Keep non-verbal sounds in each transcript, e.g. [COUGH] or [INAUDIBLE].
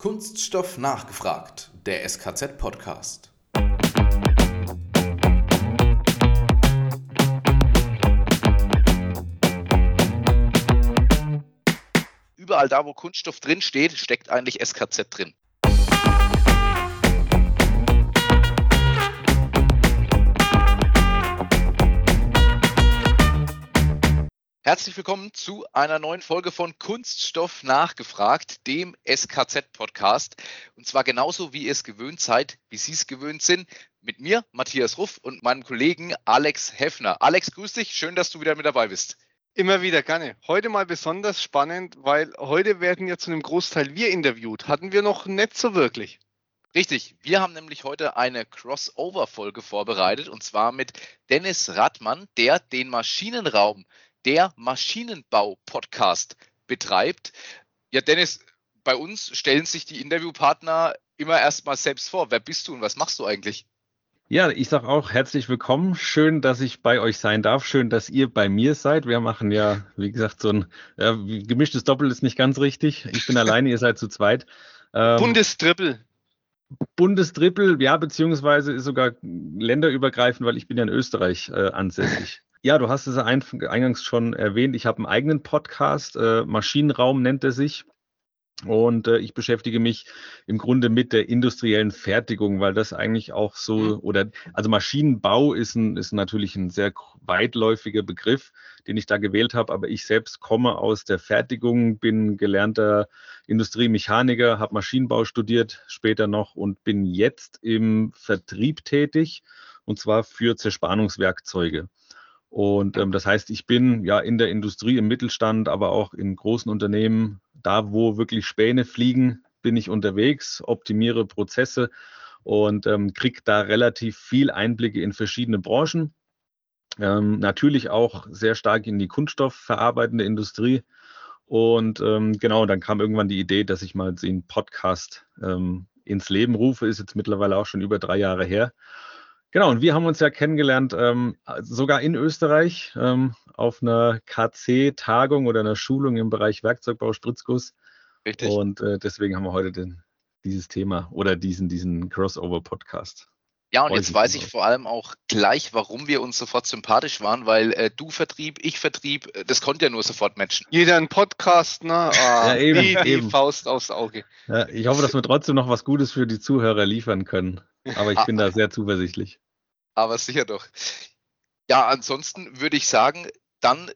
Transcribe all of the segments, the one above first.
Kunststoff nachgefragt, der SKZ-Podcast. Überall da, wo Kunststoff drin steht, steckt eigentlich SKZ drin. Herzlich willkommen zu einer neuen Folge von Kunststoff nachgefragt, dem SKZ-Podcast. Und zwar genauso, wie ihr es gewöhnt seid, wie Sie es gewöhnt sind, mit mir, Matthias Ruff, und meinem Kollegen Alex Heffner. Alex, grüß dich, schön, dass du wieder mit dabei bist. Immer wieder gerne. Heute mal besonders spannend, weil heute werden ja zu einem Großteil wir interviewt. Hatten wir noch nicht so wirklich. Richtig, wir haben nämlich heute eine Crossover-Folge vorbereitet und zwar mit Dennis Radmann, der den Maschinenraum der Maschinenbau-Podcast betreibt. Ja, Dennis, bei uns stellen sich die Interviewpartner immer erstmal selbst vor. Wer bist du und was machst du eigentlich? Ja, ich sage auch herzlich willkommen. Schön, dass ich bei euch sein darf. Schön, dass ihr bei mir seid. Wir machen ja, wie gesagt, so ein ja, gemischtes Doppel ist nicht ganz richtig. Ich bin [LAUGHS] alleine, ihr seid zu zweit. Ähm, Bundestrippel. Bundestrippel, ja, beziehungsweise ist sogar länderübergreifend, weil ich bin ja in Österreich äh, ansässig. Ja, du hast es eingangs schon erwähnt. Ich habe einen eigenen Podcast, äh, Maschinenraum nennt er sich. Und äh, ich beschäftige mich im Grunde mit der industriellen Fertigung, weil das eigentlich auch so, mhm. oder also Maschinenbau ist, ein, ist natürlich ein sehr weitläufiger Begriff, den ich da gewählt habe, aber ich selbst komme aus der Fertigung, bin gelernter Industriemechaniker, habe Maschinenbau studiert später noch und bin jetzt im Vertrieb tätig und zwar für Zerspannungswerkzeuge. Und ähm, das heißt, ich bin ja in der Industrie, im Mittelstand, aber auch in großen Unternehmen, da wo wirklich Späne fliegen, bin ich unterwegs, optimiere Prozesse und ähm, kriege da relativ viel Einblicke in verschiedene Branchen. Ähm, natürlich auch sehr stark in die kunststoffverarbeitende Industrie. Und ähm, genau, dann kam irgendwann die Idee, dass ich mal den Podcast ähm, ins Leben rufe, ist jetzt mittlerweile auch schon über drei Jahre her. Genau, und wir haben uns ja kennengelernt, ähm, sogar in Österreich, ähm, auf einer KC-Tagung oder einer Schulung im Bereich Werkzeugbau, Spritzguss. Richtig. Und äh, deswegen haben wir heute den, dieses Thema oder diesen, diesen Crossover-Podcast. Ja, und jetzt weiß ich vor allem auch gleich, warum wir uns sofort sympathisch waren, weil äh, du Vertrieb, ich Vertrieb, äh, das konnte ja nur sofort matchen. Jeder ein Podcast, ne? Ah, [LAUGHS] ja, eben, wie die eben. Faust aufs Auge. Ja, ich hoffe, dass wir trotzdem noch was Gutes für die Zuhörer liefern können. Aber ich bin da sehr zuversichtlich. Aber sicher doch. Ja, ansonsten würde ich sagen, dann,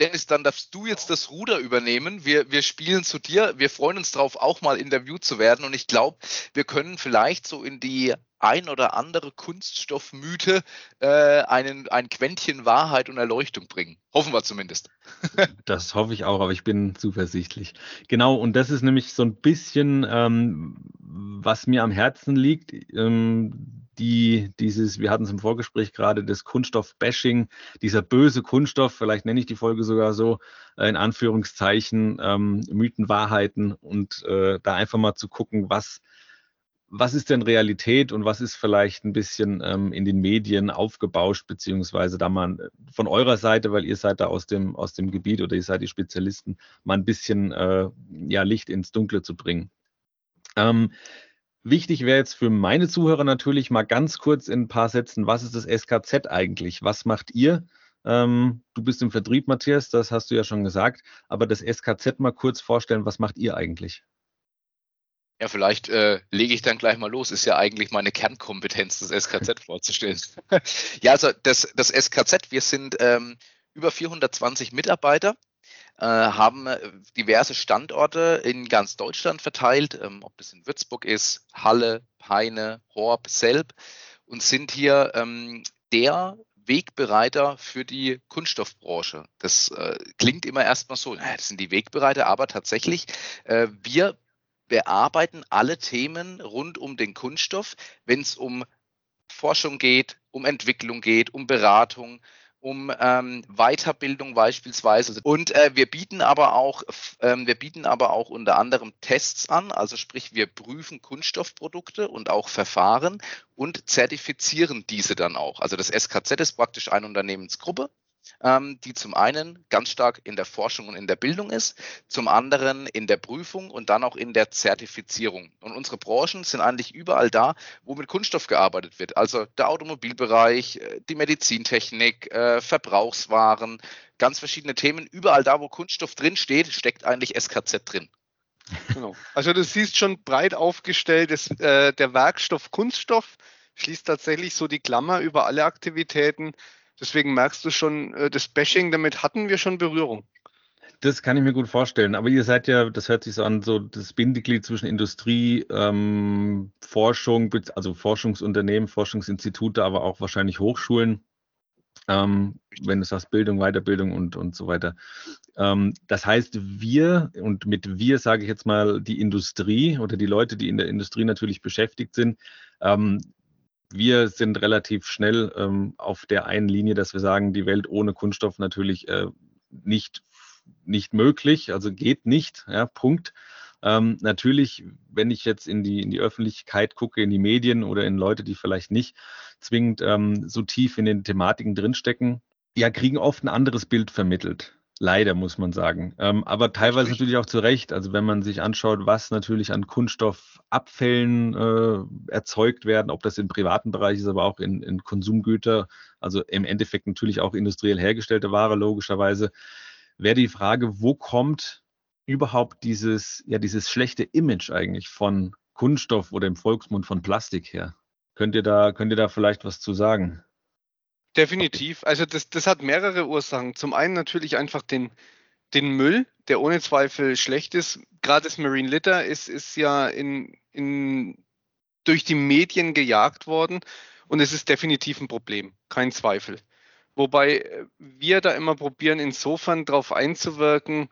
Dennis, dann darfst du jetzt das Ruder übernehmen. Wir, wir spielen zu dir. Wir freuen uns darauf, auch mal interviewt zu werden. Und ich glaube, wir können vielleicht so in die ein oder andere Kunststoffmythe äh, einen, ein Quäntchen Wahrheit und Erleuchtung bringen. Hoffen wir zumindest. [LAUGHS] das hoffe ich auch, aber ich bin zuversichtlich. Genau, und das ist nämlich so ein bisschen, ähm, was mir am Herzen liegt. Ähm, die dieses, wir hatten es im Vorgespräch gerade, das Kunststoff-Bashing, dieser böse Kunststoff, vielleicht nenne ich die Folge sogar so, äh, in Anführungszeichen, ähm, Mythen, Wahrheiten und äh, da einfach mal zu gucken, was was ist denn Realität und was ist vielleicht ein bisschen ähm, in den Medien aufgebauscht, beziehungsweise da mal äh, von eurer Seite, weil ihr seid da aus dem, aus dem Gebiet oder ihr seid die Spezialisten, mal ein bisschen äh, ja, Licht ins Dunkle zu bringen. Ähm, wichtig wäre jetzt für meine Zuhörer natürlich mal ganz kurz in ein paar Sätzen, was ist das SKZ eigentlich? Was macht ihr? Ähm, du bist im Vertrieb, Matthias, das hast du ja schon gesagt, aber das SKZ mal kurz vorstellen, was macht ihr eigentlich? Ja, vielleicht äh, lege ich dann gleich mal los. Ist ja eigentlich meine Kernkompetenz, das SKZ [LAUGHS] vorzustellen. ja, also das, das SKZ, wir sind ähm, über 420 Mitarbeiter, äh, haben äh, diverse Standorte in ganz Deutschland verteilt, ähm, ob das in Würzburg ist, Halle, Peine, Horb, Selb und sind hier ähm, der Wegbereiter für die Kunststoffbranche. Das äh, klingt immer erstmal so, naja, das sind die Wegbereiter, aber tatsächlich, äh, wir bearbeiten alle Themen rund um den Kunststoff, wenn es um Forschung geht, um Entwicklung geht, um Beratung, um ähm, Weiterbildung beispielsweise. Und äh, wir bieten aber auch, ähm, wir bieten aber auch unter anderem Tests an, also sprich, wir prüfen Kunststoffprodukte und auch Verfahren und zertifizieren diese dann auch. Also das SKZ ist praktisch eine Unternehmensgruppe ähm, die zum einen ganz stark in der Forschung und in der Bildung ist, zum anderen in der Prüfung und dann auch in der Zertifizierung. Und unsere Branchen sind eigentlich überall da, wo mit Kunststoff gearbeitet wird. Also der Automobilbereich, äh, die Medizintechnik, äh, Verbrauchswaren, ganz verschiedene Themen. Überall da, wo Kunststoff drin steht, steckt eigentlich SKZ drin. Genau. Also du siehst schon breit aufgestellt, ist, äh, der Werkstoff Kunststoff schließt tatsächlich so die Klammer über alle Aktivitäten. Deswegen merkst du schon, äh, das Bashing, damit hatten wir schon Berührung. Das kann ich mir gut vorstellen. Aber ihr seid ja, das hört sich so an, so das Bindeglied zwischen Industrie, ähm, Forschung, also Forschungsunternehmen, Forschungsinstitute, aber auch wahrscheinlich Hochschulen. Ähm, wenn du sagst Bildung, Weiterbildung und, und so weiter. Ähm, das heißt, wir, und mit wir sage ich jetzt mal die Industrie oder die Leute, die in der Industrie natürlich beschäftigt sind, ähm, wir sind relativ schnell ähm, auf der einen Linie, dass wir sagen, die Welt ohne Kunststoff natürlich äh, nicht, nicht möglich, also geht nicht, ja, Punkt. Ähm, natürlich, wenn ich jetzt in die, in die Öffentlichkeit gucke, in die Medien oder in Leute, die vielleicht nicht zwingend ähm, so tief in den Thematiken drinstecken, ja, kriegen oft ein anderes Bild vermittelt. Leider, muss man sagen. Ähm, aber teilweise natürlich auch zu Recht. Also wenn man sich anschaut, was natürlich an Kunststoffabfällen äh, erzeugt werden, ob das im privaten Bereich ist, aber auch in, in Konsumgüter, also im Endeffekt natürlich auch industriell hergestellte Ware, logischerweise, wäre die Frage, wo kommt überhaupt dieses, ja, dieses schlechte Image eigentlich von Kunststoff oder im Volksmund von Plastik her? Könnt ihr da, könnt ihr da vielleicht was zu sagen? Definitiv. Also das, das hat mehrere Ursachen. Zum einen natürlich einfach den, den Müll, der ohne Zweifel schlecht ist. Gerade das Marine Litter ist, ist ja in, in, durch die Medien gejagt worden und es ist definitiv ein Problem, kein Zweifel. Wobei äh, wir da immer probieren, insofern darauf einzuwirken,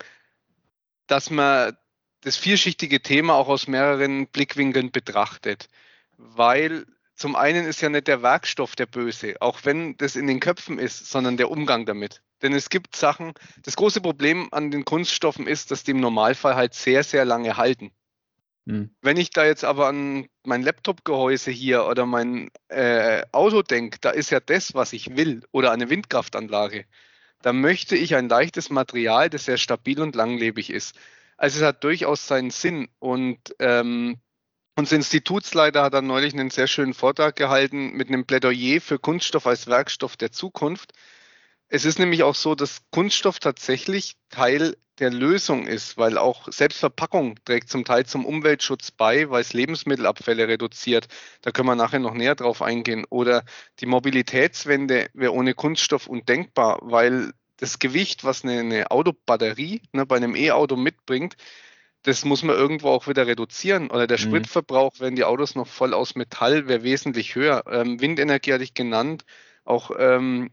dass man das vielschichtige Thema auch aus mehreren Blickwinkeln betrachtet. Weil zum einen ist ja nicht der Werkstoff der Böse, auch wenn das in den Köpfen ist, sondern der Umgang damit. Denn es gibt Sachen, das große Problem an den Kunststoffen ist, dass die im Normalfall halt sehr, sehr lange halten. Hm. Wenn ich da jetzt aber an mein Laptop-Gehäuse hier oder mein äh, Auto denke, da ist ja das, was ich will, oder eine Windkraftanlage, da möchte ich ein leichtes Material, das sehr stabil und langlebig ist. Also es hat durchaus seinen Sinn und ähm, unser Institutsleiter hat dann neulich einen sehr schönen Vortrag gehalten mit einem Plädoyer für Kunststoff als Werkstoff der Zukunft. Es ist nämlich auch so, dass Kunststoff tatsächlich Teil der Lösung ist, weil auch Selbstverpackung trägt zum Teil zum Umweltschutz bei, weil es Lebensmittelabfälle reduziert. Da können wir nachher noch näher drauf eingehen. Oder die Mobilitätswende wäre ohne Kunststoff undenkbar, weil das Gewicht, was eine, eine Autobatterie ne, bei einem E-Auto mitbringt, das muss man irgendwo auch wieder reduzieren. Oder der mhm. Spritverbrauch, wenn die Autos noch voll aus Metall, wäre wesentlich höher. Ähm, Windenergie hatte ich genannt, auch ähm,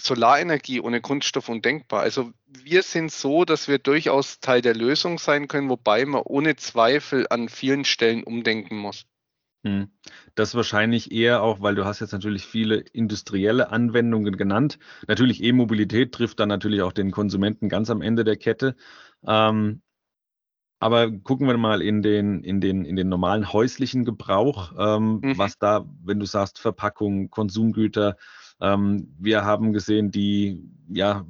Solarenergie ohne Kunststoff undenkbar. Also wir sind so, dass wir durchaus Teil der Lösung sein können, wobei man ohne Zweifel an vielen Stellen umdenken muss. Mhm. Das wahrscheinlich eher auch, weil du hast jetzt natürlich viele industrielle Anwendungen genannt. Natürlich E-Mobilität trifft dann natürlich auch den Konsumenten ganz am Ende der Kette. Ähm, aber gucken wir mal in den, in den, in den normalen häuslichen Gebrauch, ähm, mhm. was da, wenn du sagst, Verpackung, Konsumgüter, ähm, wir haben gesehen, die ja,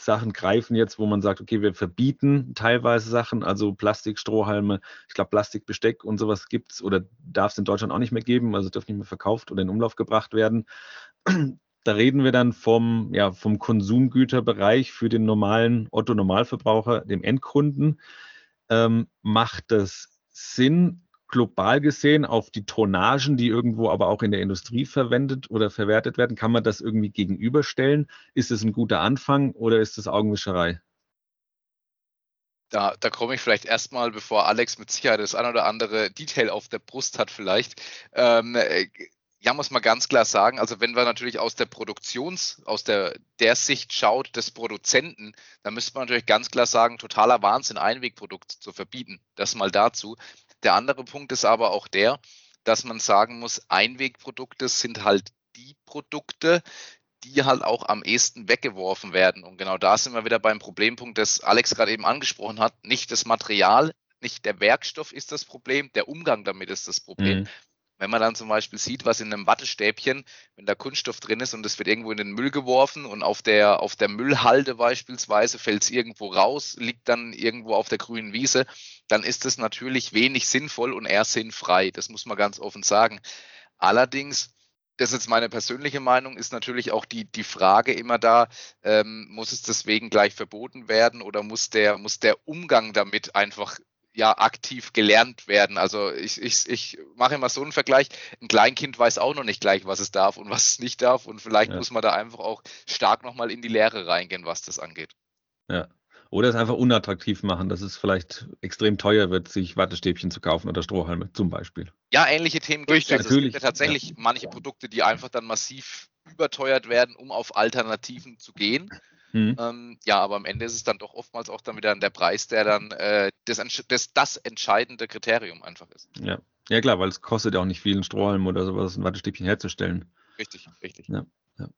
Sachen greifen jetzt, wo man sagt, okay, wir verbieten teilweise Sachen, also Plastikstrohhalme, ich glaube Plastikbesteck und sowas gibt es oder darf es in Deutschland auch nicht mehr geben, also dürfen nicht mehr verkauft oder in Umlauf gebracht werden. Da reden wir dann vom, ja, vom Konsumgüterbereich für den normalen Otto-Normalverbraucher, dem Endkunden ähm, macht es Sinn, global gesehen auf die Tonnagen, die irgendwo aber auch in der Industrie verwendet oder verwertet werden, kann man das irgendwie gegenüberstellen? Ist es ein guter Anfang oder ist es Augenwischerei? Da, da komme ich vielleicht erstmal, bevor Alex mit Sicherheit das ein oder andere Detail auf der Brust hat, vielleicht. Ähm, äh, ja, muss man ganz klar sagen, also wenn wir natürlich aus der Produktions, aus der, der Sicht schaut des Produzenten, dann müsste man natürlich ganz klar sagen, totaler Wahnsinn, Einwegprodukt zu verbieten. Das mal dazu. Der andere Punkt ist aber auch der, dass man sagen muss, Einwegprodukte sind halt die Produkte, die halt auch am ehesten weggeworfen werden. Und genau da sind wir wieder beim Problempunkt, das Alex gerade eben angesprochen hat. Nicht das Material, nicht der Werkstoff ist das Problem, der Umgang damit ist das Problem. Mhm Wenn man dann zum Beispiel sieht, was in einem Wattestäbchen, wenn da Kunststoff drin ist und es wird irgendwo in den Müll geworfen und auf der, auf der Müllhalde beispielsweise fällt es irgendwo raus, liegt dann irgendwo auf der grünen Wiese, dann ist das natürlich wenig sinnvoll und eher sinnfrei. Das muss man ganz offen sagen. Allerdings das ist jetzt meine persönliche Meinung, ist natürlich auch die, die Frage immer da, ähm, muss es deswegen gleich verboten werden oder muss der, muss der Umgang damit einfach ja aktiv gelernt werden. Also ich, ich, ich mache immer so einen Vergleich. Ein Kleinkind weiß auch noch nicht gleich, was es darf und was es nicht darf. Und vielleicht ja. muss man da einfach auch stark nochmal in die Lehre reingehen, was das angeht. Ja. Oder es einfach unattraktiv machen, dass es vielleicht extrem teuer wird, sich Wattestäbchen zu kaufen oder Strohhalme zum Beispiel. Ja, ähnliche Themen gibt es. Also es gibt ja tatsächlich ja. manche Produkte, die einfach dann massiv überteuert werden, um auf Alternativen zu gehen. Mhm. Ähm, ja, aber am Ende ist es dann doch oftmals auch dann wieder der Preis, der dann äh, das, das, das entscheidende Kriterium einfach ist. Ja. ja, klar, weil es kostet ja auch nicht viel, ein Strohhalm oder sowas, ein Wattestäbchen herzustellen. Richtig, richtig. Ja, ja.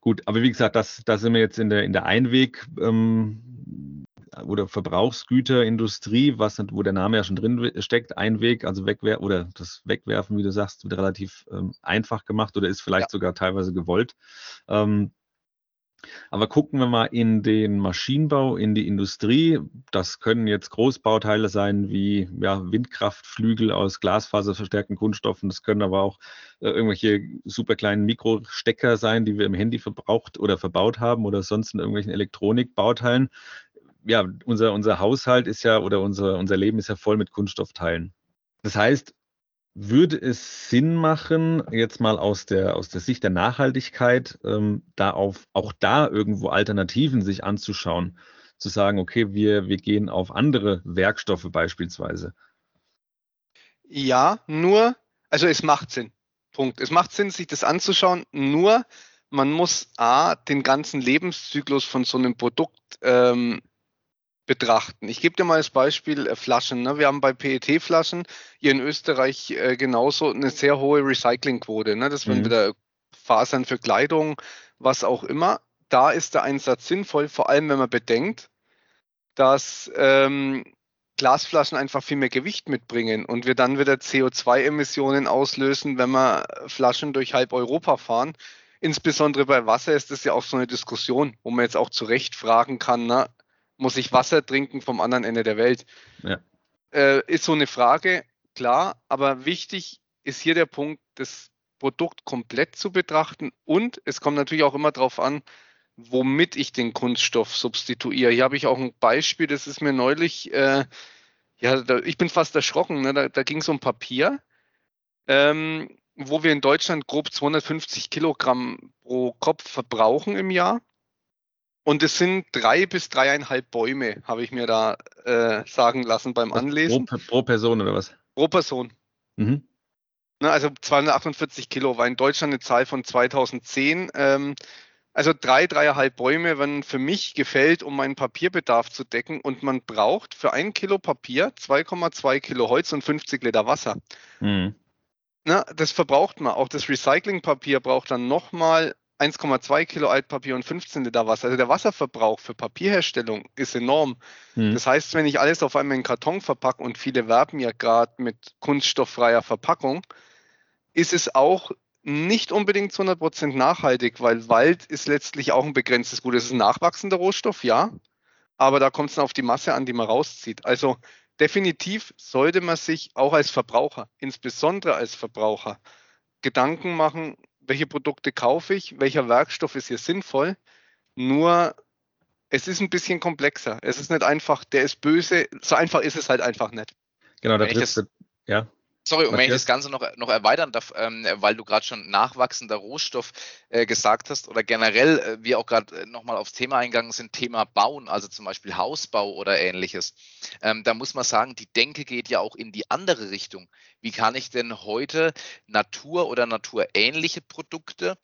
Gut, aber wie gesagt, das, da sind wir jetzt in der, in der Einweg- ähm, oder Verbrauchsgüterindustrie, was, wo der Name ja schon drin steckt, Einweg, also Wegwerfen oder das Wegwerfen, wie du sagst, wird relativ ähm, einfach gemacht oder ist vielleicht ja. sogar teilweise gewollt. Ähm, aber gucken wir mal in den Maschinenbau, in die Industrie. Das können jetzt Großbauteile sein wie ja, Windkraftflügel aus glasfaserverstärkten Kunststoffen. Das können aber auch äh, irgendwelche super kleinen Mikrostecker sein, die wir im Handy verbraucht oder verbaut haben oder sonst in irgendwelchen Elektronikbauteilen. Ja, unser, unser Haushalt ist ja oder unser, unser Leben ist ja voll mit Kunststoffteilen. Das heißt, würde es Sinn machen, jetzt mal aus der, aus der Sicht der Nachhaltigkeit, ähm, da auf, auch da irgendwo Alternativen sich anzuschauen, zu sagen, okay, wir, wir gehen auf andere Werkstoffe beispielsweise? Ja, nur, also es macht Sinn. Punkt. Es macht Sinn, sich das anzuschauen, nur man muss A, den ganzen Lebenszyklus von so einem Produkt ähm, betrachten. Ich gebe dir mal als Beispiel äh, Flaschen. Ne? Wir haben bei PET-Flaschen hier in Österreich äh, genauso eine sehr hohe Recyclingquote. Ne? Das werden mhm. wieder Fasern für Kleidung, was auch immer. Da ist der Einsatz sinnvoll, vor allem wenn man bedenkt, dass ähm, Glasflaschen einfach viel mehr Gewicht mitbringen und wir dann wieder CO2-Emissionen auslösen, wenn wir Flaschen durch halb Europa fahren. Insbesondere bei Wasser ist das ja auch so eine Diskussion, wo man jetzt auch zu Recht fragen kann, na, muss ich Wasser trinken vom anderen Ende der Welt? Ja. Äh, ist so eine Frage, klar, aber wichtig ist hier der Punkt, das Produkt komplett zu betrachten und es kommt natürlich auch immer darauf an, womit ich den Kunststoff substituiere. Hier habe ich auch ein Beispiel, das ist mir neulich, äh, ja, da, ich bin fast erschrocken, ne? da, da ging es um Papier, ähm, wo wir in Deutschland grob 250 Kilogramm pro Kopf verbrauchen im Jahr. Und es sind drei bis dreieinhalb Bäume, habe ich mir da äh, sagen lassen beim Anlesen. Pro, pro, Person oder was? Pro Person. Mhm. Ne, also 248 Kilo war in Deutschland eine Zahl von 2010. Ähm, also drei, dreieinhalb Bäume werden für mich gefällt, um meinen Papierbedarf zu decken. Und man braucht für ein Kilo Papier 2,2 Kilo Holz und 50 Liter Wasser. Mhm. Na, das verbraucht man. Auch das Recyclingpapier braucht dann nochmal 1,2 Kilo Altpapier und 15 Liter Wasser. Also der Wasserverbrauch für Papierherstellung ist enorm. Mhm. Das heißt, wenn ich alles auf einmal in Karton verpacke und viele werben ja gerade mit kunststofffreier Verpackung, ist es auch nicht unbedingt zu 100% nachhaltig, weil Wald ist letztlich auch ein begrenztes Gut. Es ist ein nachwachsender Rohstoff, ja, aber da kommt es dann auf die Masse an, die man rauszieht. Also definitiv sollte man sich auch als Verbraucher, insbesondere als Verbraucher, Gedanken machen, welche Produkte kaufe ich, welcher Werkstoff ist hier sinnvoll. Nur es ist ein bisschen komplexer. Es ist nicht einfach, der ist böse. So einfach ist es halt einfach nicht. Genau, da trifft ja. Sorry, und wenn ich das Ganze noch, noch erweitern darf, ähm, weil du gerade schon nachwachsender Rohstoff äh, gesagt hast oder generell äh, wir auch gerade äh, nochmal aufs Thema eingegangen sind, Thema Bauen, also zum Beispiel Hausbau oder ähnliches. Ähm, da muss man sagen, die Denke geht ja auch in die andere Richtung. Wie kann ich denn heute Natur- oder naturähnliche Produkte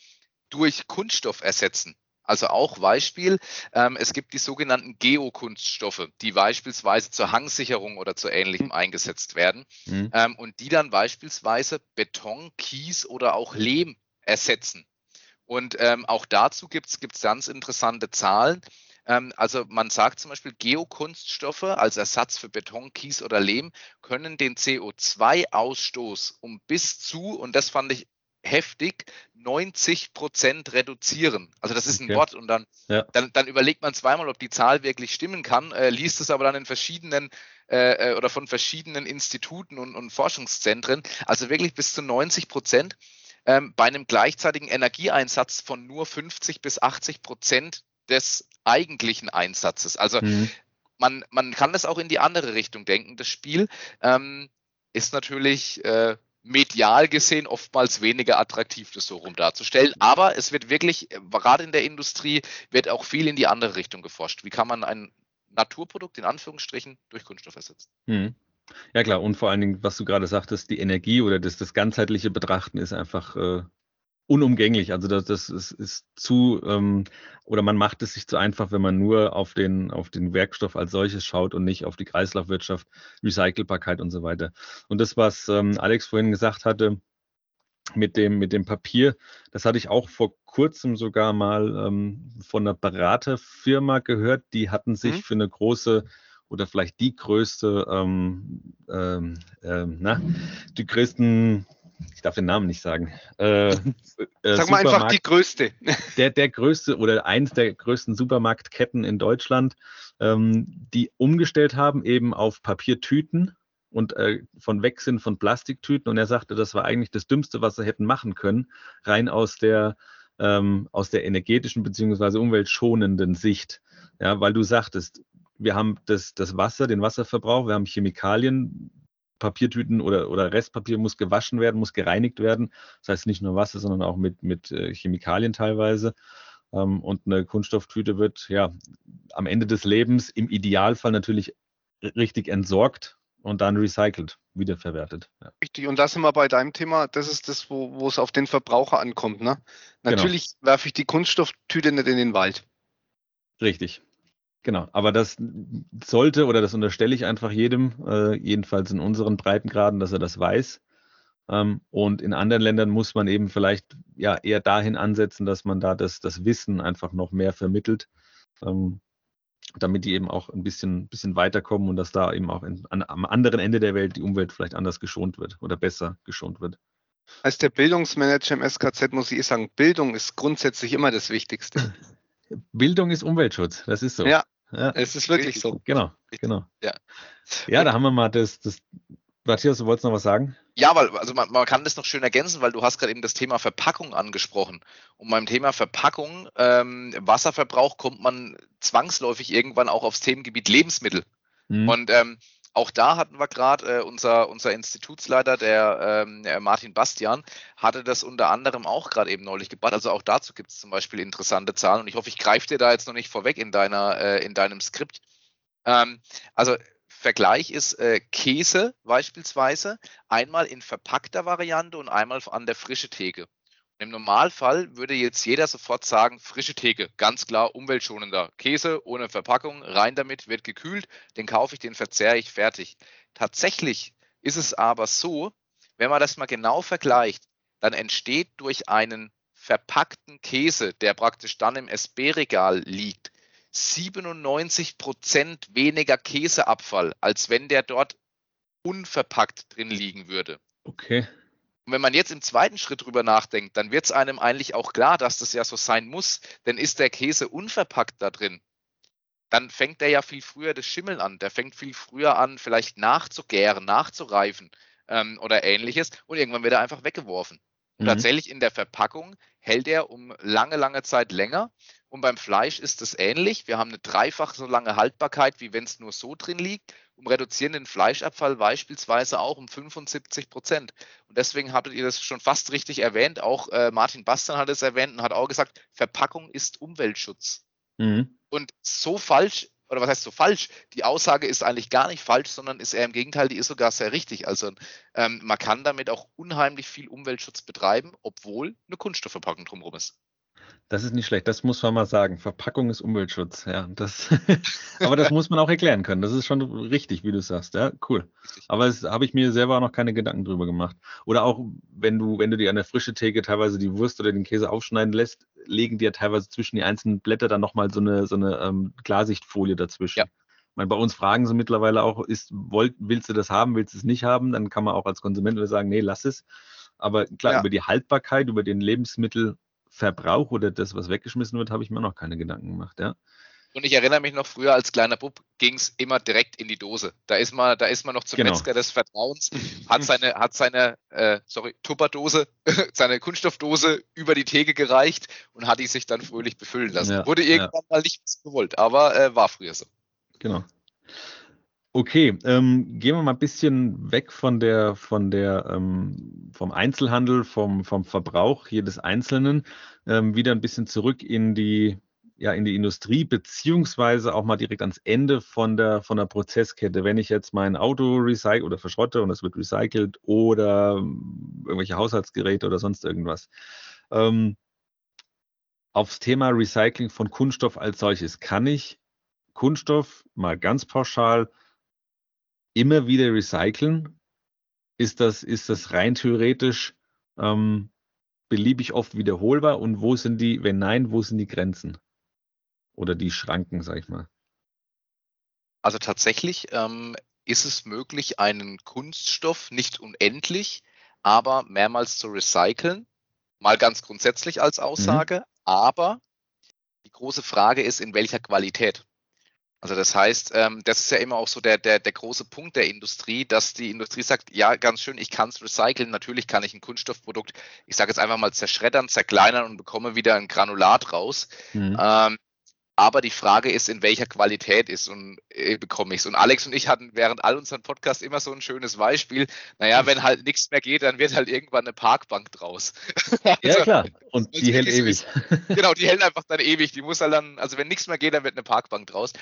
durch Kunststoff ersetzen? Also auch Beispiel, ähm, es gibt die sogenannten Geokunststoffe, die beispielsweise zur Hangsicherung oder zu ähnlichem eingesetzt werden mhm. ähm, und die dann beispielsweise Beton, Kies oder auch Lehm ersetzen. Und ähm, auch dazu gibt es ganz interessante Zahlen. Ähm, also man sagt zum Beispiel, Geokunststoffe als Ersatz für Beton, Kies oder Lehm können den CO2-Ausstoß um bis zu, und das fand ich heftig 90 Prozent reduzieren. Also das ist ein okay. Wort und dann, ja. dann, dann, überlegt man zweimal, ob die Zahl wirklich stimmen kann, äh, liest es aber dann in verschiedenen äh, äh oder von verschiedenen Instituten und, und, Forschungszentren. Also wirklich bis zu 90 Prozent ähm, bei einem gleichzeitigen Energieeinsatz von nur 50 bis 80 Prozent des eigentlichen Einsatzes. Also mhm. man, man kann das auch in die andere Richtung denken. Das Spiel ähm, ist natürlich äh, medial gesehen oftmals weniger attraktiv, das so rum darzustellen. Aber es wird wirklich, gerade in der Industrie, wird auch viel in die andere Richtung geforscht. Wie kann man ein Naturprodukt in Anführungsstrichen durch Kunststoff ersetzen? Hm. Ja klar, und vor allen Dingen, was du gerade sagtest, die Energie oder das, das ganzheitliche Betrachten ist einfach äh, unumgänglich. Also das, das ist, ist zu ähm, oder man macht es sich zu einfach, wenn man nur auf den auf den Werkstoff als solches schaut und nicht auf die Kreislaufwirtschaft, Recycelbarkeit und so weiter. Und das, was ähm, Alex vorhin gesagt hatte mit dem mit dem Papier, das hatte ich auch vor kurzem sogar mal ähm, von einer Beraterfirma gehört. Die hatten sich mhm. für eine große oder vielleicht die größte, ähm, ähm, ähm, na, die größten ich darf den Namen nicht sagen. Äh, äh, Sag mal einfach die größte. [LAUGHS] Der, der größte oder eins der größten Supermarktketten in Deutschland, ähm, die umgestellt haben eben auf Papiertüten und äh, von weg sind von Plastiktüten. Und er sagte, das war eigentlich das Dümmste, was sie hätten machen können, rein aus der, ähm, aus der energetischen bzw. umweltschonenden Sicht. Ja, weil du sagtest, wir haben das, das Wasser, den Wasserverbrauch, wir haben Chemikalien, Papiertüten oder, oder Restpapier muss gewaschen werden, muss gereinigt werden. Das heißt nicht nur Wasser, sondern auch mit, mit äh, Chemikalien teilweise. Ähm, und eine Kunststofftüte wird ja am Ende des Lebens im Idealfall natürlich richtig entsorgt und dann recycelt, wiederverwertet. Ja. Richtig, und da sind wir bei deinem Thema, das ist das, wo, wo es auf den Verbraucher ankommt. Ne? Genau. Natürlich genau. werfe ich die Kunststofftüte nicht in den Wald. Richtig. Genau, aber das sollte oder das unterstelle ich einfach jedem, äh, jedenfalls in unseren Breitengraden, dass er das weiß. Ähm, und in anderen Ländern muss man eben vielleicht ja eher dahin ansetzen, dass man da das, das Wissen einfach noch mehr vermittelt, ähm, damit die eben auch ein bisschen, bisschen weiterkommen und dass da eben auch in, an, am anderen Ende der Welt die Umwelt vielleicht anders geschont wird oder besser geschont wird. Als der Bildungsmanager im SKZ muss ich sagen, Bildung ist grundsätzlich immer das Wichtigste. [LAUGHS] Bildung ist Umweltschutz, das ist so. Ja, ja. Es ist wirklich so. Genau, genau. Ja, ja da haben wir mal das, das Matthias, du wolltest noch was sagen? Ja, weil also man, man, kann das noch schön ergänzen, weil du hast gerade eben das Thema Verpackung angesprochen. Und beim Thema Verpackung, ähm, Wasserverbrauch kommt man zwangsläufig irgendwann auch aufs Themengebiet Lebensmittel. Mhm. Und ähm, auch da hatten wir gerade, äh, unser, unser Institutsleiter, der, ähm, der Martin Bastian, hatte das unter anderem auch gerade eben neulich gebracht. Also auch dazu gibt es zum Beispiel interessante Zahlen und ich hoffe, ich greife dir da jetzt noch nicht vorweg in, deiner, äh, in deinem Skript. Ähm, also Vergleich ist äh, Käse beispielsweise einmal in verpackter Variante und einmal an der frische Theke. Im Normalfall würde jetzt jeder sofort sagen, frische Theke, ganz klar umweltschonender. Käse ohne Verpackung, rein damit, wird gekühlt, den kaufe ich, den verzehre ich, fertig. Tatsächlich ist es aber so, wenn man das mal genau vergleicht, dann entsteht durch einen verpackten Käse, der praktisch dann im SB-Regal liegt, 97 Prozent weniger Käseabfall, als wenn der dort unverpackt drin liegen würde. Okay. Und wenn man jetzt im zweiten Schritt drüber nachdenkt, dann wird es einem eigentlich auch klar, dass das ja so sein muss. Denn ist der Käse unverpackt da drin, dann fängt der ja viel früher das Schimmeln an. Der fängt viel früher an, vielleicht nachzugären, nachzureifen ähm, oder ähnliches. Und irgendwann wird er einfach weggeworfen. Mhm. Tatsächlich in der Verpackung hält er um lange, lange Zeit länger. Und beim Fleisch ist es ähnlich. Wir haben eine dreifach so lange Haltbarkeit, wie wenn es nur so drin liegt und reduzieren den Fleischabfall beispielsweise auch um 75 Prozent. Und deswegen hattet ihr das schon fast richtig erwähnt. Auch äh, Martin Bastian hat es erwähnt und hat auch gesagt, Verpackung ist Umweltschutz. Mhm. Und so falsch, oder was heißt so falsch? Die Aussage ist eigentlich gar nicht falsch, sondern ist eher im Gegenteil, die ist sogar sehr richtig. Also ähm, man kann damit auch unheimlich viel Umweltschutz betreiben, obwohl eine Kunststoffverpackung drumherum ist. Das ist nicht schlecht, das muss man mal sagen. Verpackung ist Umweltschutz, ja. Das, [LAUGHS] aber das muss man auch erklären können. Das ist schon richtig, wie du sagst. Ja, cool. Aber das habe ich mir selber noch keine Gedanken drüber gemacht. Oder auch, wenn du, wenn du dir an der frische Theke teilweise die Wurst oder den Käse aufschneiden lässt, legen die ja teilweise zwischen die einzelnen Blätter dann nochmal so eine, so eine ähm, Klarsichtfolie dazwischen. Ja. Ich meine, bei uns fragen sie mittlerweile auch, ist, wollt, willst du das haben, willst du es nicht haben? Dann kann man auch als Konsument sagen, nee, lass es. Aber klar, ja. über die Haltbarkeit, über den Lebensmittel, Verbrauch oder das, was weggeschmissen wird, habe ich mir noch keine Gedanken gemacht, ja. Und ich erinnere mich noch früher als kleiner Bub ging es immer direkt in die Dose. Da ist man, da ist man noch zum genau. Metzger des Vertrauens, [LAUGHS] hat seine, hat seine, äh, sorry, Tupperdose, [LAUGHS] seine Kunststoffdose über die Theke gereicht und hat die sich dann fröhlich befüllen lassen. Ja, Wurde irgendwann ja. mal nicht gewollt, aber äh, war früher so. Genau. Okay, ähm, gehen wir mal ein bisschen weg von der, von der, ähm, vom Einzelhandel, vom, vom Verbrauch jedes Einzelnen, ähm, wieder ein bisschen zurück in die, ja, in die Industrie, beziehungsweise auch mal direkt ans Ende von der, von der Prozesskette. Wenn ich jetzt mein Auto recycle oder verschrotte und es wird recycelt oder irgendwelche Haushaltsgeräte oder sonst irgendwas. Ähm, aufs Thema Recycling von Kunststoff als solches kann ich Kunststoff mal ganz pauschal immer wieder recyceln? Ist das, ist das rein theoretisch ähm, beliebig oft wiederholbar? Und wo sind die, wenn nein, wo sind die Grenzen? Oder die Schranken, sag ich mal? Also tatsächlich ähm, ist es möglich, einen Kunststoff nicht unendlich, aber mehrmals zu recyceln. Mal ganz grundsätzlich als Aussage. Mhm. Aber die große Frage ist, in welcher Qualität. Also das heißt, ähm, das ist ja immer auch so der, der, der große Punkt der Industrie, dass die Industrie sagt, ja, ganz schön, ich kann es recyceln, natürlich kann ich ein Kunststoffprodukt, ich sage jetzt einfach mal zerschreddern, zerkleinern und bekomme wieder ein Granulat raus. Mhm. Ähm, aber die Frage ist, in welcher Qualität ist und äh, bekomme ich es. Und Alex und ich hatten während all unseren Podcasts immer so ein schönes Beispiel. Naja, wenn halt nichts mehr geht, dann wird halt irgendwann eine Parkbank draus. [LAUGHS] also, ja, klar. Und die hält ewig. genau, die hält einfach dann ewig. Die muss halt dann, also wenn nichts mehr geht, dann wird eine Parkbank draus.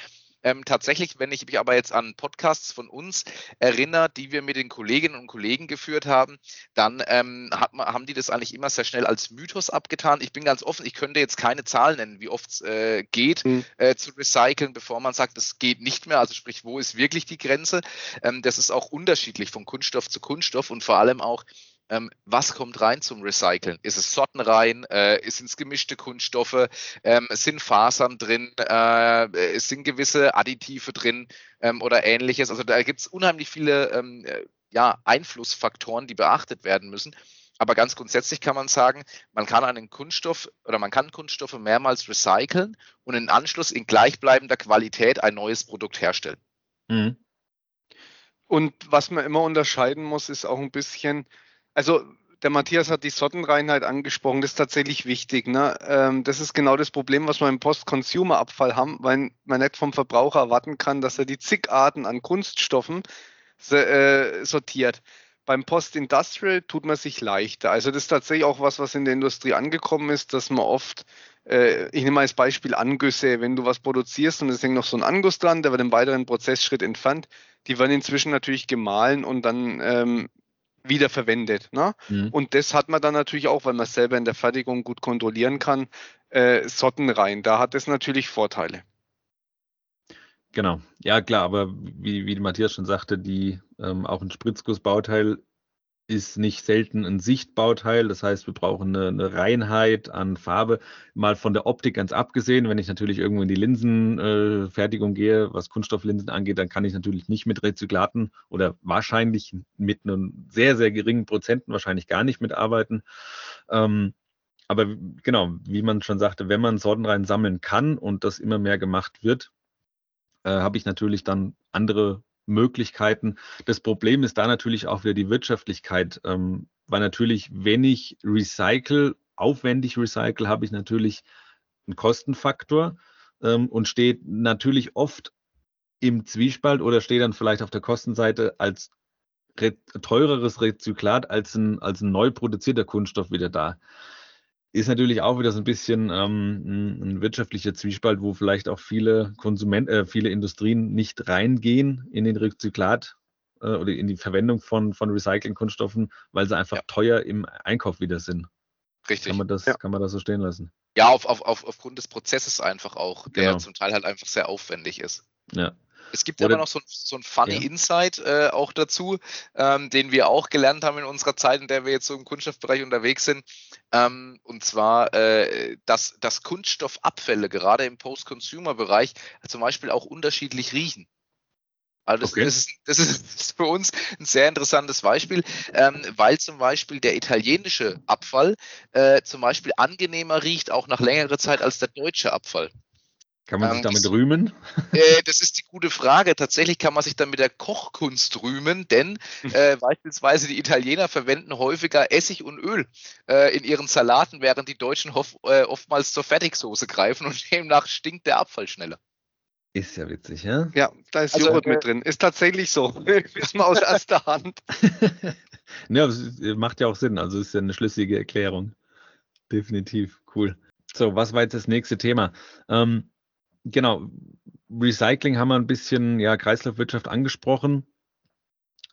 Ähm, tatsächlich, wenn ich mich aber jetzt an Podcasts von uns erinnere, die wir mit den Kolleginnen und Kollegen geführt haben, dann ähm, man, haben die das eigentlich immer sehr schnell als Mythos abgetan. Ich bin ganz offen, ich könnte jetzt keine Zahl nennen, wie oft es äh, geht, mhm. äh, zu recyceln, bevor man sagt, es geht nicht mehr. Also sprich, wo ist wirklich die Grenze? Ähm, das ist auch unterschiedlich von Kunststoff zu Kunststoff und vor allem auch ähm, was kommt rein zum Recyceln? Ist es Sortenrein? Äh, sind es gemischte Kunststoffe? Ähm, sind Fasern drin? Äh, sind gewisse Additive drin ähm, oder ähnliches? Also da gibt es unheimlich viele ähm, äh, ja, Einflussfaktoren, die beachtet werden müssen. Aber ganz grundsätzlich kann man sagen, man kann einen Kunststoff oder man kann Kunststoffe mehrmals recyceln und im Anschluss in gleichbleibender Qualität ein neues Produkt herstellen. Mhm. Und was man immer unterscheiden muss, ist auch ein bisschen, also der Matthias hat die Sortenreinheit angesprochen, das ist tatsächlich wichtig. Ne? Ähm, das ist genau das Problem, was wir im Post-Consumer-Abfall haben, weil man nicht vom Verbraucher erwarten kann, dass er die zig Arten an Kunststoffen äh, sortiert. Beim Post-Industrial tut man sich leichter. Also das ist tatsächlich auch was, was in der Industrie angekommen ist, dass man oft, äh, ich nehme mal als Beispiel Angüsse, wenn du was produzierst und es hängt noch so ein Anguss dran, der wird im weiteren Prozessschritt entfernt, die werden inzwischen natürlich gemahlen und dann ähm, wiederverwendet. Ne? Mhm. Und das hat man dann natürlich auch, weil man es selber in der Fertigung gut kontrollieren kann, äh, Sorten rein. Da hat es natürlich Vorteile. Genau, ja klar, aber wie, wie Matthias schon sagte, die ähm, auch ein Spritzgussbauteil ist nicht selten ein Sichtbauteil. Das heißt, wir brauchen eine, eine, Reinheit an Farbe. Mal von der Optik ganz abgesehen, wenn ich natürlich irgendwo in die Linsenfertigung äh, gehe, was Kunststofflinsen angeht, dann kann ich natürlich nicht mit Rezyklaten oder wahrscheinlich mit einem sehr, sehr geringen Prozenten wahrscheinlich gar nicht mitarbeiten. Ähm, aber genau, wie man schon sagte, wenn man Sortenreihen sammeln kann und das immer mehr gemacht wird, äh, habe ich natürlich dann andere Möglichkeiten. Das Problem ist da natürlich auch wieder die Wirtschaftlichkeit, ähm, weil natürlich, wenn ich recycle, aufwendig recycle, habe ich natürlich einen Kostenfaktor ähm, und steht natürlich oft im Zwiespalt oder steht dann vielleicht auf der Kostenseite als re teureres Rezyklat als ein, als ein neu produzierter Kunststoff wieder da ist natürlich auch wieder so ein bisschen ähm, ein, wirtschaftlicher Zwiespalt, wo vielleicht auch viele Konsumenten, äh, viele Industrien nicht reingehen in den Rezyklat äh, oder in die Verwendung von, von Recycling-Kunststoffen, weil sie einfach ja. teuer im Einkauf wieder sind. Richtig. Kann man das, ja. kann man das so stehen lassen? Ja, auf, auf, auf, aufgrund des Prozesses einfach auch, der Genau. zum Teil halt einfach sehr aufwendig ist. Ja. Es gibt Oder- aber noch so, ein- so ein funny Ja. Insight äh, auch dazu, ähm, den wir auch gelernt haben in unserer Zeit, in der wir jetzt so im Kunststoffbereich unterwegs sind. Ähm, und zwar, äh, dass, dass Kunststoffabfälle gerade im Post-Consumer-Bereich zum Beispiel auch unterschiedlich riechen. Also das, Okay. das, ist, das ist [LAUGHS] für uns ein sehr interessantes Beispiel, ähm, weil zum Beispiel der italienische Abfall äh, zum Beispiel angenehmer riecht, auch nach längerer Zeit als der deutsche Abfall. Kann man sich Ähm, damit rühmen? Äh, das ist die gute Frage. Tatsächlich kann man sich dann mit der Kochkunst rühmen, denn [LAUGHS] äh, beispielsweise die Italiener verwenden häufiger Essig und Öl äh, in ihren Salaten, während die Deutschen hof, äh, oftmals zur Fertigsoße greifen und demnach stinkt der Abfall schneller. Ist ja witzig, ja? Ja, da ist Also, Joghurt äh, mit drin. Ist tatsächlich so. [LAUGHS] Wissen wir aus erster Hand. [LAUGHS] ja, es ist- macht ja auch Sinn. Also ist ja eine schlüssige Erklärung. Definitiv. Cool. So, was war jetzt das nächste Thema? Ähm, genau, Recycling haben wir ein bisschen, ja, Kreislaufwirtschaft angesprochen.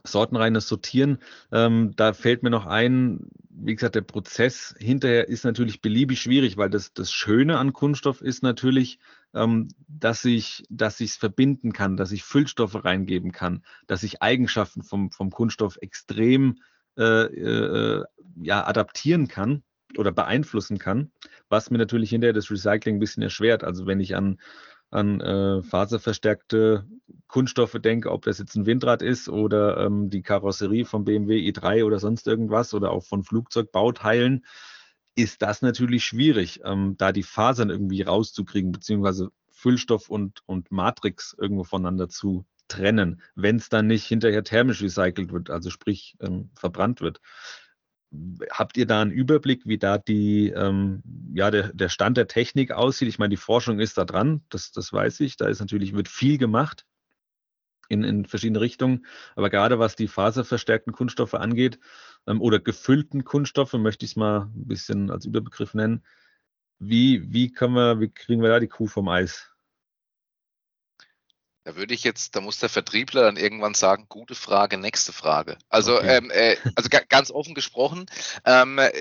Sortenreines Sortieren. Ähm, da fällt mir noch ein, wie gesagt, der Prozess hinterher ist natürlich beliebig schwierig, weil das, das Schöne an Kunststoff ist natürlich, ähm, dass ich, dass ich es verbinden kann, dass ich Füllstoffe reingeben kann, dass ich Eigenschaften vom, vom Kunststoff extrem äh, äh, ja, adaptieren kann oder beeinflussen kann, was mir natürlich hinterher das Recycling ein bisschen erschwert. Also wenn ich an, an äh, faserverstärkte Kunststoffe denke, ob das jetzt ein Windrad ist oder ähm, die Karosserie vom BMW i3 oder sonst irgendwas oder auch von Flugzeugbauteilen, ist das natürlich schwierig, ähm, da die Fasern irgendwie rauszukriegen, beziehungsweise Füllstoff und, und Matrix irgendwo voneinander zu trennen, wenn es dann nicht hinterher thermisch recycelt wird, also sprich ähm, verbrannt wird. Habt ihr da einen Überblick, wie da die, ähm, ja, der, der Stand der Technik aussieht? Ich meine, die Forschung ist da dran, das, das weiß ich. Da ist natürlich, wird viel gemacht in, in verschiedene Richtungen. Aber gerade was die faserverstärkten Kunststoffe angeht ähm, oder gefüllten Kunststoffe, möchte ich es mal ein bisschen als Überbegriff nennen. Wie, wie können wir, wie kriegen wir da die Kuh vom Eis? Da würde ich jetzt, da muss der Vertriebler dann irgendwann sagen, gute Frage, nächste Frage. Also, Okay. ähm, äh, also ga, ganz offen gesprochen, ähm, äh,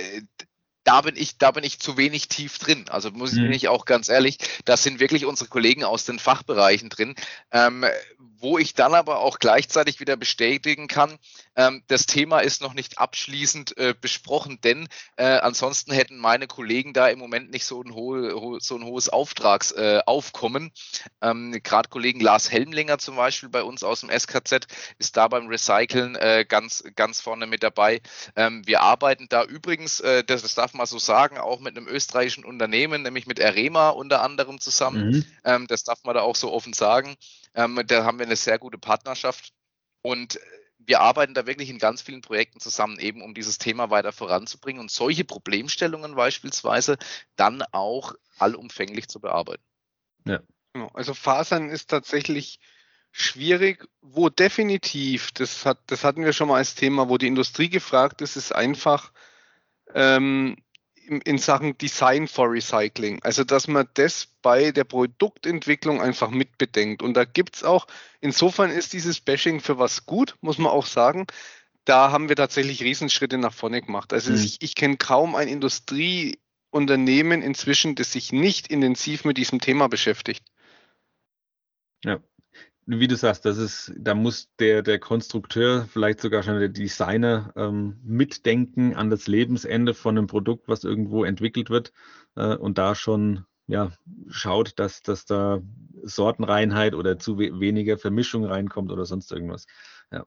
da bin ich, da bin ich zu wenig tief drin. Also muss ich Mhm. ich auch ganz ehrlich, das sind wirklich unsere Kollegen aus den Fachbereichen drin, ähm, wo ich dann aber auch gleichzeitig wieder bestätigen kann, ähm, das Thema ist noch nicht abschließend äh, besprochen, denn äh, ansonsten hätten meine Kollegen da im Moment nicht so ein, hohe, ho so ein hohes Auftragsaufkommen. Äh, ähm, Gerade Kollegen Lars Helmlinger zum Beispiel bei uns aus dem SKZ ist da beim Recyceln äh, ganz, ganz vorne mit dabei. Ähm, wir arbeiten da übrigens, äh, das, das darf man so sagen, auch mit einem österreichischen Unternehmen, nämlich mit Arema unter anderem zusammen. Mhm. Ähm, das darf man da auch so offen sagen. Ähm, da haben wir eine sehr gute Partnerschaft und wir arbeiten da wirklich in ganz vielen Projekten zusammen, eben um dieses Thema weiter voranzubringen und solche Problemstellungen beispielsweise dann auch allumfänglich zu bearbeiten. Genau. Also Fasern ist tatsächlich schwierig, wo definitiv, das, hat, das hatten wir schon mal als Thema, wo die Industrie gefragt ist, ist einfach ähm, in, Sachen Design for Recycling. Also dass man das bei der Produktentwicklung einfach mitbedenkt. Und da gibt es auch, insofern ist dieses Bashing für was gut, muss man auch sagen. Da haben wir tatsächlich Riesenschritte nach vorne gemacht. Also Mhm. ich, ich kenne kaum ein Industrieunternehmen inzwischen, das sich nicht intensiv mit diesem Thema beschäftigt. Wie du sagst, das ist, da muss der, der Konstrukteur, vielleicht sogar schon der Designer ähm, mitdenken an das Lebensende von einem Produkt, was irgendwo entwickelt wird äh, und da schon ja, schaut, dass, dass da Sortenreinheit oder zu we weniger Vermischung reinkommt oder sonst irgendwas. Ja.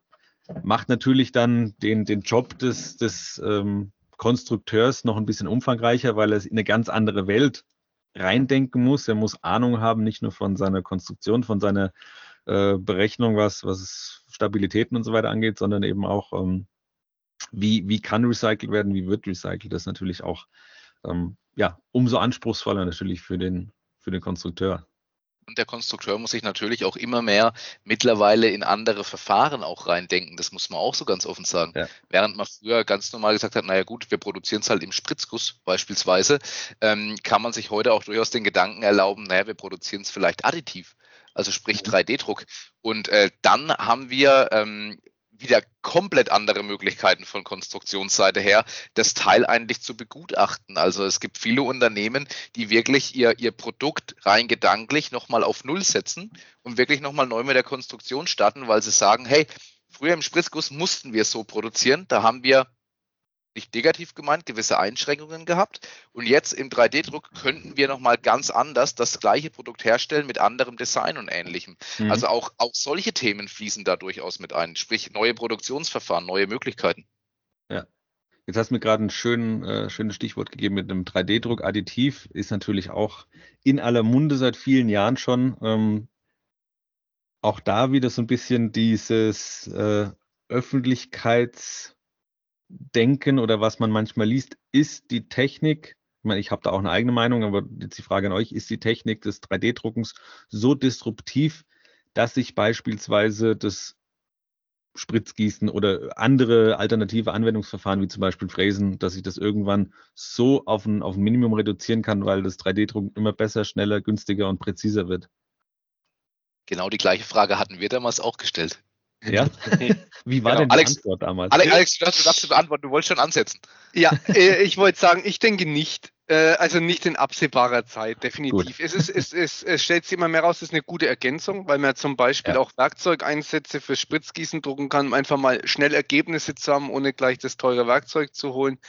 Macht natürlich dann den, den Job des, des ähm, Konstrukteurs noch ein bisschen umfangreicher, weil er es in eine ganz andere Welt reindenken muss. Er muss Ahnung haben, nicht nur von seiner Konstruktion, von seiner äh, Berechnung, was, was Stabilitäten und so weiter angeht, sondern eben auch, ähm, wie, wie kann recycelt werden, wie wird recycelt. Das ist natürlich auch ähm, ja, umso anspruchsvoller natürlich für den, für den Konstrukteur. Und der Konstrukteur muss sich natürlich auch immer mehr mittlerweile in andere Verfahren auch reindenken. Das muss man auch so ganz offen sagen. Ja. Während man früher ganz normal gesagt hat, naja gut, wir produzieren es halt im Spritzguss beispielsweise, ähm, kann man sich heute auch durchaus den Gedanken erlauben, naja, wir produzieren es vielleicht additiv, also sprich 3D-Druck. Und äh, dann haben wir ähm, wieder komplett andere Möglichkeiten von Konstruktionsseite her, das Teil eigentlich zu begutachten. Also es gibt viele Unternehmen, die wirklich ihr, ihr Produkt rein gedanklich nochmal auf Null setzen und wirklich nochmal neu mit der Konstruktion starten, weil sie sagen, hey, früher im Spritzguss mussten wir so produzieren, da haben wir nicht negativ gemeint, gewisse Einschränkungen gehabt. Und jetzt im 3D-Druck könnten wir nochmal ganz anders das gleiche Produkt herstellen mit anderem Design und ähnlichem. Mhm. Also auch, auch solche Themen fließen da durchaus mit ein, sprich neue Produktionsverfahren, neue Möglichkeiten. Ja. Jetzt hast du mir gerade ein schön, äh, schönes Stichwort gegeben mit einem 3D-Druck. Additiv ist natürlich auch in aller Munde seit vielen Jahren schon. Ähm, auch da wieder so ein bisschen dieses äh, Öffentlichkeits- denken oder was man manchmal liest, ist die Technik, ich meine, ich habe da auch eine eigene Meinung, aber jetzt die Frage an euch, ist die Technik des 3D-Druckens so disruptiv, dass sich beispielsweise das Spritzgießen oder andere alternative Anwendungsverfahren wie zum Beispiel Fräsen, dass ich das irgendwann so auf ein, auf ein Minimum reduzieren kann, weil das 3D-Drucken immer besser, schneller, günstiger und präziser wird. Genau die gleiche Frage hatten wir damals auch gestellt. Ja? [LAUGHS] Wie war genau. denn die Alex, Antwort damals? Alex, Alex du darfst, du darfst beantworten, du wolltest schon ansetzen. Ja, äh, ich wollte sagen, ich denke nicht. Äh, also nicht in absehbarer Zeit, definitiv. Es, ist, es, es, es stellt sich immer mehr raus, es ist eine gute Ergänzung, weil man zum Beispiel ja. auch Werkzeugeinsätze für Spritzgießen drucken kann, um einfach mal schnell Ergebnisse zu haben, ohne gleich das teure Werkzeug zu holen.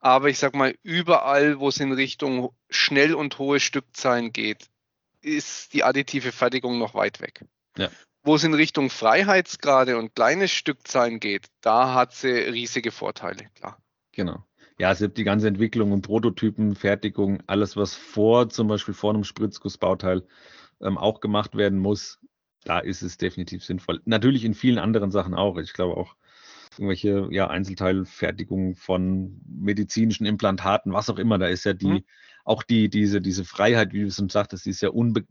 Aber ich sag mal, überall, wo es in Richtung schnell und hohe Stückzahlen geht, ist die additive Fertigung noch weit weg. Ja. Wo es in Richtung Freiheitsgrade und kleine Stückzahlen geht, da hat sie riesige Vorteile, klar. Genau. Ja, es gibt die ganze Entwicklung und Prototypen, Fertigung, alles, was vor, zum Beispiel vor einem Spritzgussbauteil ähm, auch gemacht werden muss, da ist es definitiv sinnvoll. Natürlich in vielen anderen Sachen auch. Ich glaube auch irgendwelche ja, Einzelteilfertigungen von medizinischen Implantaten, was auch immer, da ist ja die, mhm auch die, diese, diese Freiheit, wie du es schon sagtest, die ist ja unbe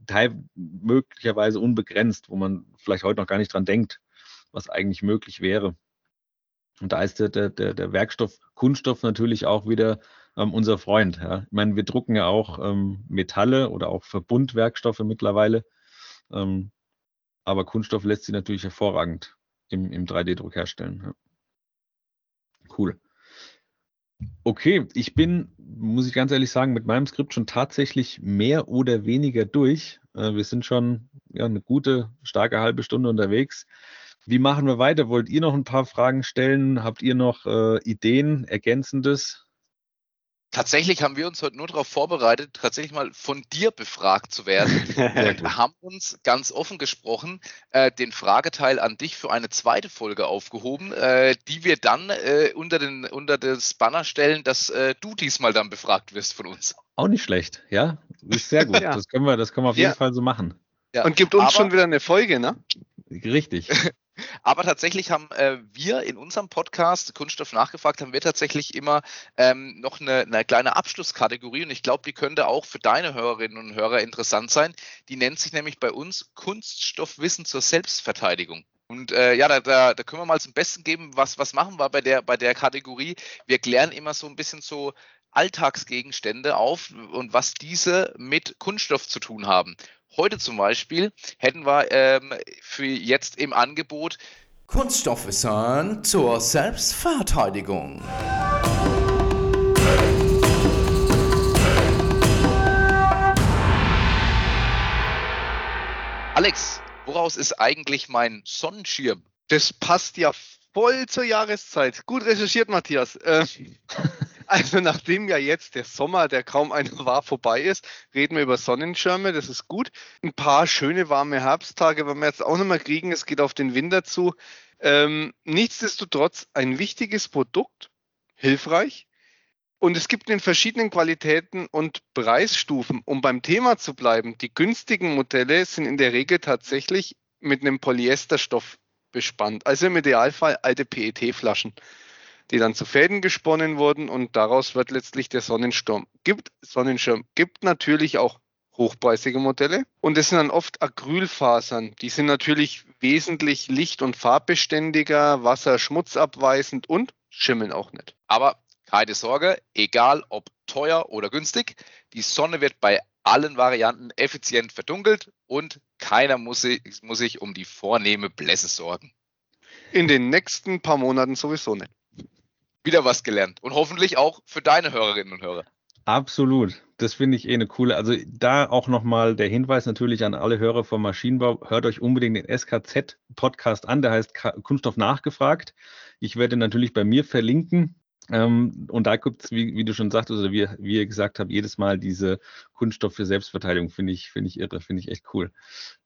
möglicherweise unbegrenzt, wo man vielleicht heute noch gar nicht dran denkt, was eigentlich möglich wäre. Und da ist der, der, der Werkstoff Kunststoff natürlich auch wieder ähm, unser Freund. Ja. Ich meine, wir drucken ja auch ähm, Metalle oder auch Verbundwerkstoffe mittlerweile. Ähm, aber Kunststoff lässt sich natürlich hervorragend im, im 3D-Druck herstellen. Ja. Cool. Okay, ich bin, muss ich ganz ehrlich sagen, mit meinem Skript schon tatsächlich mehr oder weniger durch. Äh, wir sind schon ja, eine gute, starke halbe Stunde unterwegs. Wie machen wir weiter? Wollt ihr noch ein paar Fragen stellen? Habt ihr noch äh, Ideen, Ergänzendes? Tatsächlich haben wir uns heute nur darauf vorbereitet, tatsächlich mal von dir befragt zu werden. [LAUGHS] wir haben uns ganz offen gesprochen äh, den Frageteil an dich für eine zweite Folge aufgehoben, äh, die wir dann äh, unter, den, unter das Banner stellen, dass äh, du diesmal dann befragt wirst von uns. Auch nicht schlecht, ja. Ist sehr gut. [LAUGHS] ja. Das können wir, das können wir auf jeden Fall so machen. Ja. Und gibt uns Aber, schon wieder eine Folge, ne? Richtig. [LAUGHS] Aber tatsächlich haben äh, wir in unserem Podcast Kunststoff nachgefragt, haben wir tatsächlich immer ähm, noch eine, eine, kleine Abschlusskategorie und ich glaube, die könnte auch für deine Hörerinnen und Hörer interessant sein. Die nennt sich nämlich bei uns Kunststoffwissen zur Selbstverteidigung. Und äh, ja, da, da, da, können wir mal zum Besten geben, was, was machen wir bei der, bei der Kategorie. Wir klären immer so ein bisschen so Alltagsgegenstände auf und was diese mit Kunststoff zu tun haben. Heute zum Beispiel hätten wir ähm, für jetzt im Angebot Kunststoffwissen zur Selbstverteidigung. Alex, woraus ist eigentlich mein Sonnenschirm? Das passt ja voll zur Jahreszeit. Gut recherchiert, Matthias. Äh, [LAUGHS] also nachdem ja jetzt der Sommer, der kaum einer [LAUGHS] war, vorbei ist, reden wir über Sonnenschirme, das ist gut. Ein paar schöne warme Herbsttage werden wir jetzt auch nochmal kriegen, es geht auf den Winter zu. Ähm, nichtsdestotrotz ein wichtiges Produkt, hilfreich. Und es gibt in verschiedenen Qualitäten und Preisstufen. Um beim Thema zu bleiben, die günstigen Modelle sind in der Regel tatsächlich mit einem Polyesterstoff bespannt. Also im Idealfall alte PET-Flaschen die dann zu Fäden gesponnen wurden und daraus wird letztlich der Sonnensturm. Gibt, Sonnenschirm gibt natürlich auch hochpreisige Modelle und es sind dann oft Acrylfasern. Die sind natürlich wesentlich licht- und farbbeständiger, wasserschmutzabweisend und schimmeln auch nicht. Aber keine Sorge, egal ob teuer oder günstig, die Sonne wird bei allen Varianten effizient verdunkelt und keiner muss sich, muss sich um die vornehme Blässe sorgen. In den nächsten paar Monaten sowieso nicht. Wieder was gelernt. Und hoffentlich auch für deine Hörerinnen und Hörer. Absolut. Das finde ich eh eine coole. Also da auch nochmal der Hinweis natürlich an alle Hörer vom Maschinenbau. Hört euch unbedingt den SKZ-Podcast an. Der heißt Kunststoff nachgefragt. Ich werde natürlich bei mir verlinken. Ähm, und da gibt es, wie, wie, du schon sagtest, oder wie, wie ihr gesagt habt, jedes Mal diese Kunststoff für Selbstverteidigung. Finde ich, finde ich irre, finde ich echt cool.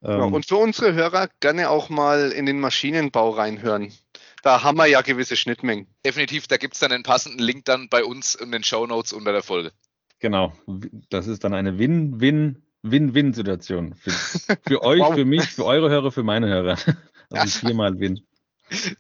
Ähm, ja, und für unsere Hörer gerne auch mal in den Maschinenbau reinhören. Da haben wir ja gewisse Schnittmengen. Definitiv, da gibt es dann einen passenden Link dann bei uns in den Show Notes unter der Folge. Genau, das ist dann eine Win-Win. Win-Win-Situation. Für, für euch, wow. für mich, für eure Hörer, für meine Hörer. [LAUGHS] Also viermal Win.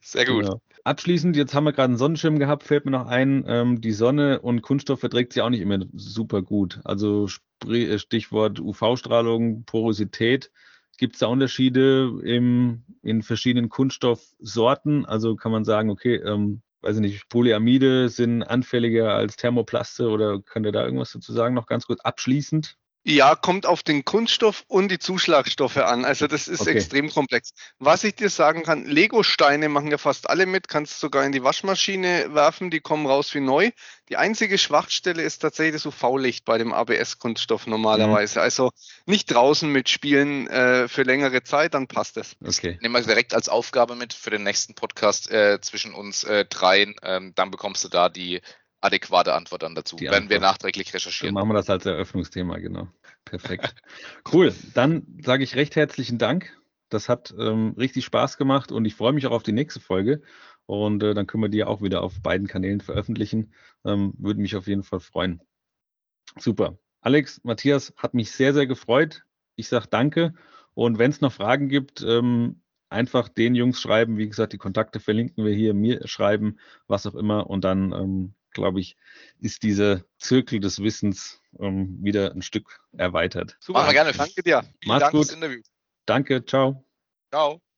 Sehr gut. Genau. Abschließend, jetzt haben wir gerade einen Sonnenschirm gehabt, fällt mir noch ein, ähm, die Sonne und Kunststoff verträgt sich auch nicht immer super gut. Also äh, Stichwort UV-Strahlung, Porosität. Gibt es da Unterschiede im, in verschiedenen Kunststoffsorten? Also kann man sagen, okay, ähm, weiß ich nicht, Polyamide sind anfälliger als Thermoplaste oder könnt ihr da irgendwas dazu sagen, noch ganz kurz abschließend? Ja, kommt auf den Kunststoff und die Zuschlagstoffe an. Also das ist okay. extrem komplex. Was ich dir sagen kann, Lego-Steine machen ja fast alle mit, kannst sogar in die Waschmaschine werfen, die kommen raus wie neu. Die einzige Schwachstelle ist tatsächlich das UV-Licht bei dem ABS-Kunststoff normalerweise. Mhm. Also nicht draußen mitspielen äh, für längere Zeit, dann passt es. Okay. Nehmen wir direkt als Aufgabe mit für den nächsten Podcast äh, zwischen uns äh, dreien. Ähm, dann bekommst du da die adäquate Antwort dann dazu, Die werden wir nachträglich recherchieren. Dann machen wir das als Eröffnungsthema, genau. Perfekt. [LAUGHS] cool. Dann sage ich recht herzlichen Dank. Das hat ähm, richtig Spaß gemacht und ich freue mich auch auf die nächste Folge. Und äh, dann können wir die auch wieder auf beiden Kanälen veröffentlichen. Ähm, würde mich auf jeden Fall freuen. Super. Alex, Matthias, hat mich sehr, sehr gefreut. Ich sage danke. Und wenn es noch Fragen gibt, ähm, einfach den Jungs schreiben. Wie gesagt, die Kontakte verlinken wir hier, mir schreiben, was auch immer. Und dann ähm, glaube ich, ist dieser Zirkel des Wissens ähm, wieder ein Stück erweitert. Super, gerne. Danke dir. Vielen Mach's Dank gut. Danke, ciao. Ciao.